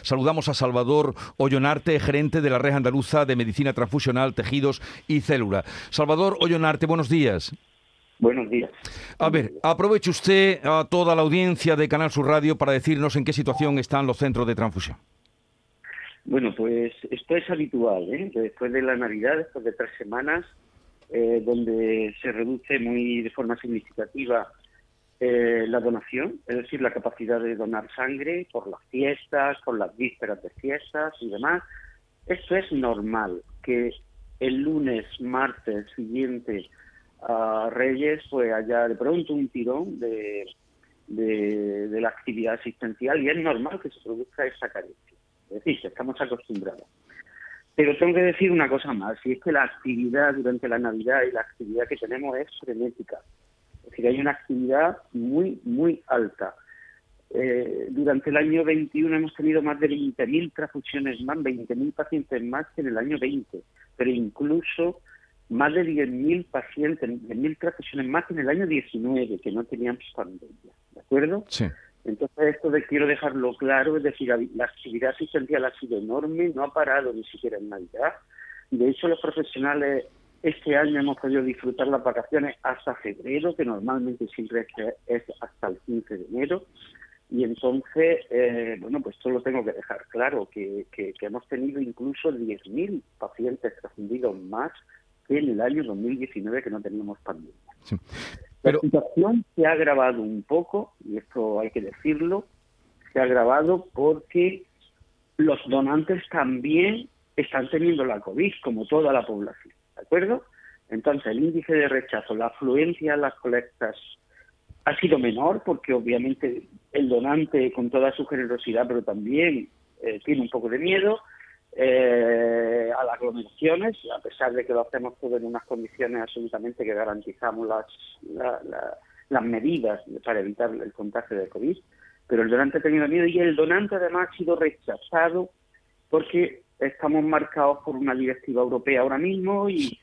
Saludamos a Salvador Ollonarte, gerente de la Red Andaluza de Medicina Transfusional, Tejidos y Célula. Salvador Ollonarte, buenos días. Buenos días. A ver, aproveche usted a toda la audiencia de Canal Sur Radio para decirnos en qué situación están los centros de transfusión. Bueno, pues esto es habitual, ¿eh? Después de la Navidad, después de tres semanas, eh, donde se reduce muy de forma significativa eh, la donación, es decir, la capacidad de donar sangre por las fiestas, por las vísperas de fiestas y demás. Esto es normal, que el lunes, martes siguiente a Reyes, pues haya de pronto un tirón de, de, la actividad asistencial y es normal que se produzca esa carencia. Es decir, estamos acostumbrados. Pero tengo que decir una cosa más, y es que la actividad durante la Navidad y la actividad que tenemos es frenética. Es decir, hay una actividad muy, muy alta. Eh, durante el año 21 hemos tenido más de 20.000 transfusiones más, 20.000 pacientes más que en el año 20, pero incluso más de 10.000 pacientes, 10.000 transfusiones más que en el año 19, que no teníamos pandemia. ¿De acuerdo? Sí. Entonces, esto de quiero dejarlo claro, es decir, la actividad asistencial ha sido enorme, no ha parado ni siquiera en Navidad. De hecho, los profesionales este año hemos podido disfrutar las vacaciones hasta febrero, que normalmente siempre es, hasta el 15 de enero. Y entonces, eh, bueno, pues esto lo tengo que dejar claro, que, hemos tenido incluso 10.000 pacientes transfundidos más que en el año 2019 que no teníamos pandemia. La situación se ha agravado un poco, y esto hay que decirlo, se ha agravado porque los donantes también están teniendo la COVID, como toda la población. ¿De acuerdo? Entonces, el índice de rechazo, la afluencia a las colectas ha sido menor porque obviamente el donante con toda su generosidad, pero también eh, tiene un poco de miedo eh, a las aglomeraciones, a pesar de que lo hacemos todo en unas condiciones absolutamente que garantizamos las, las medidas para evitar el contagio de COVID. Pero el donante ha tenido miedo y el donante además ha sido rechazado porque estamos marcados por una directiva europea ahora mismo y,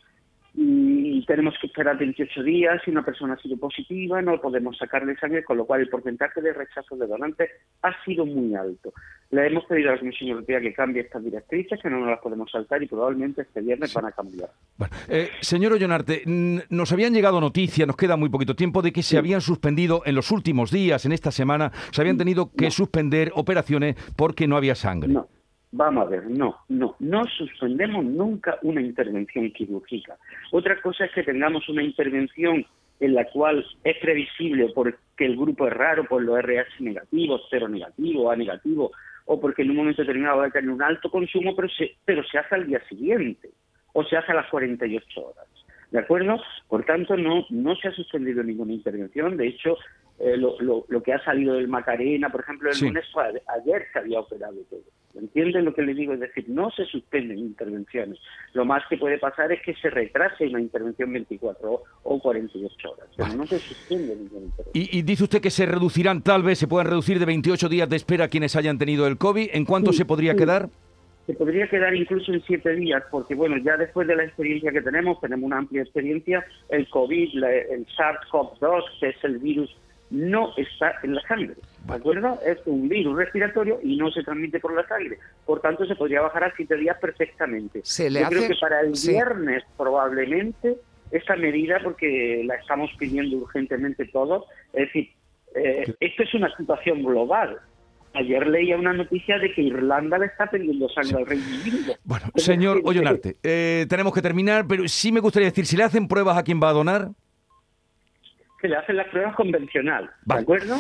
tenemos que esperar 28 días si una persona ha sido positiva, no podemos sacarle sangre, con lo cual el porcentaje de rechazo de donantes ha sido muy alto. Le hemos pedido a la Comisión Europea que cambie estas directrices, que no nos las podemos saltar y probablemente este viernes van a cambiar. Bueno, eh, señor Ollonarte, nos habían llegado noticias, nos queda muy poquito tiempo, de que se habían suspendido en los últimos días, en esta semana, se habían tenido que suspender operaciones porque no había sangre. No. Vamos a ver, no, no, no suspendemos nunca una intervención quirúrgica. Otra cosa es que tengamos una intervención en la cual es previsible porque el grupo es raro por los RH negativos, cero negativo, A negativo, o porque en un momento determinado va a tener un alto consumo, pero se, pero se hace al día siguiente o se hace a las 48 horas. ¿De acuerdo? Por tanto, no, no se ha suspendido ninguna intervención. De hecho, eh, lo, lo, que ha salido del Macarena, por ejemplo, el lunes ayer se había operado todo. ¿Entienden lo que le digo? Es decir, no se suspenden intervenciones. Lo más que puede pasar es que se retrase una intervención 24 o 48 horas, pero no se suspende ninguna intervención. Y, dice usted que se reducirán, tal vez se puedan reducir de 28 días de espera quienes hayan tenido el COVID. ¿En cuánto se podría quedar? Se podría quedar incluso en siete días, porque bueno, ya después de la experiencia que tenemos, tenemos una amplia experiencia, el COVID, el SARS-CoV-2, que es el virus no está en la sangre. ¿De acuerdo? Es un virus respiratorio y no se transmite por la sangre. Por tanto, se podría bajar a siete días perfectamente. ¿Se le Yo creo que para el viernes probablemente esta medida, porque la estamos pidiendo urgentemente todos, es decir, eh, esto es una situación global. Ayer leía una noticia de que Irlanda le está pidiendo sangre al Reino Unido. Bueno, señor Ollonarte, eh, tenemos que terminar, pero sí me gustaría decir, si le hacen pruebas a quien va a donar se le hacen las pruebas convencional, ¿de acuerdo?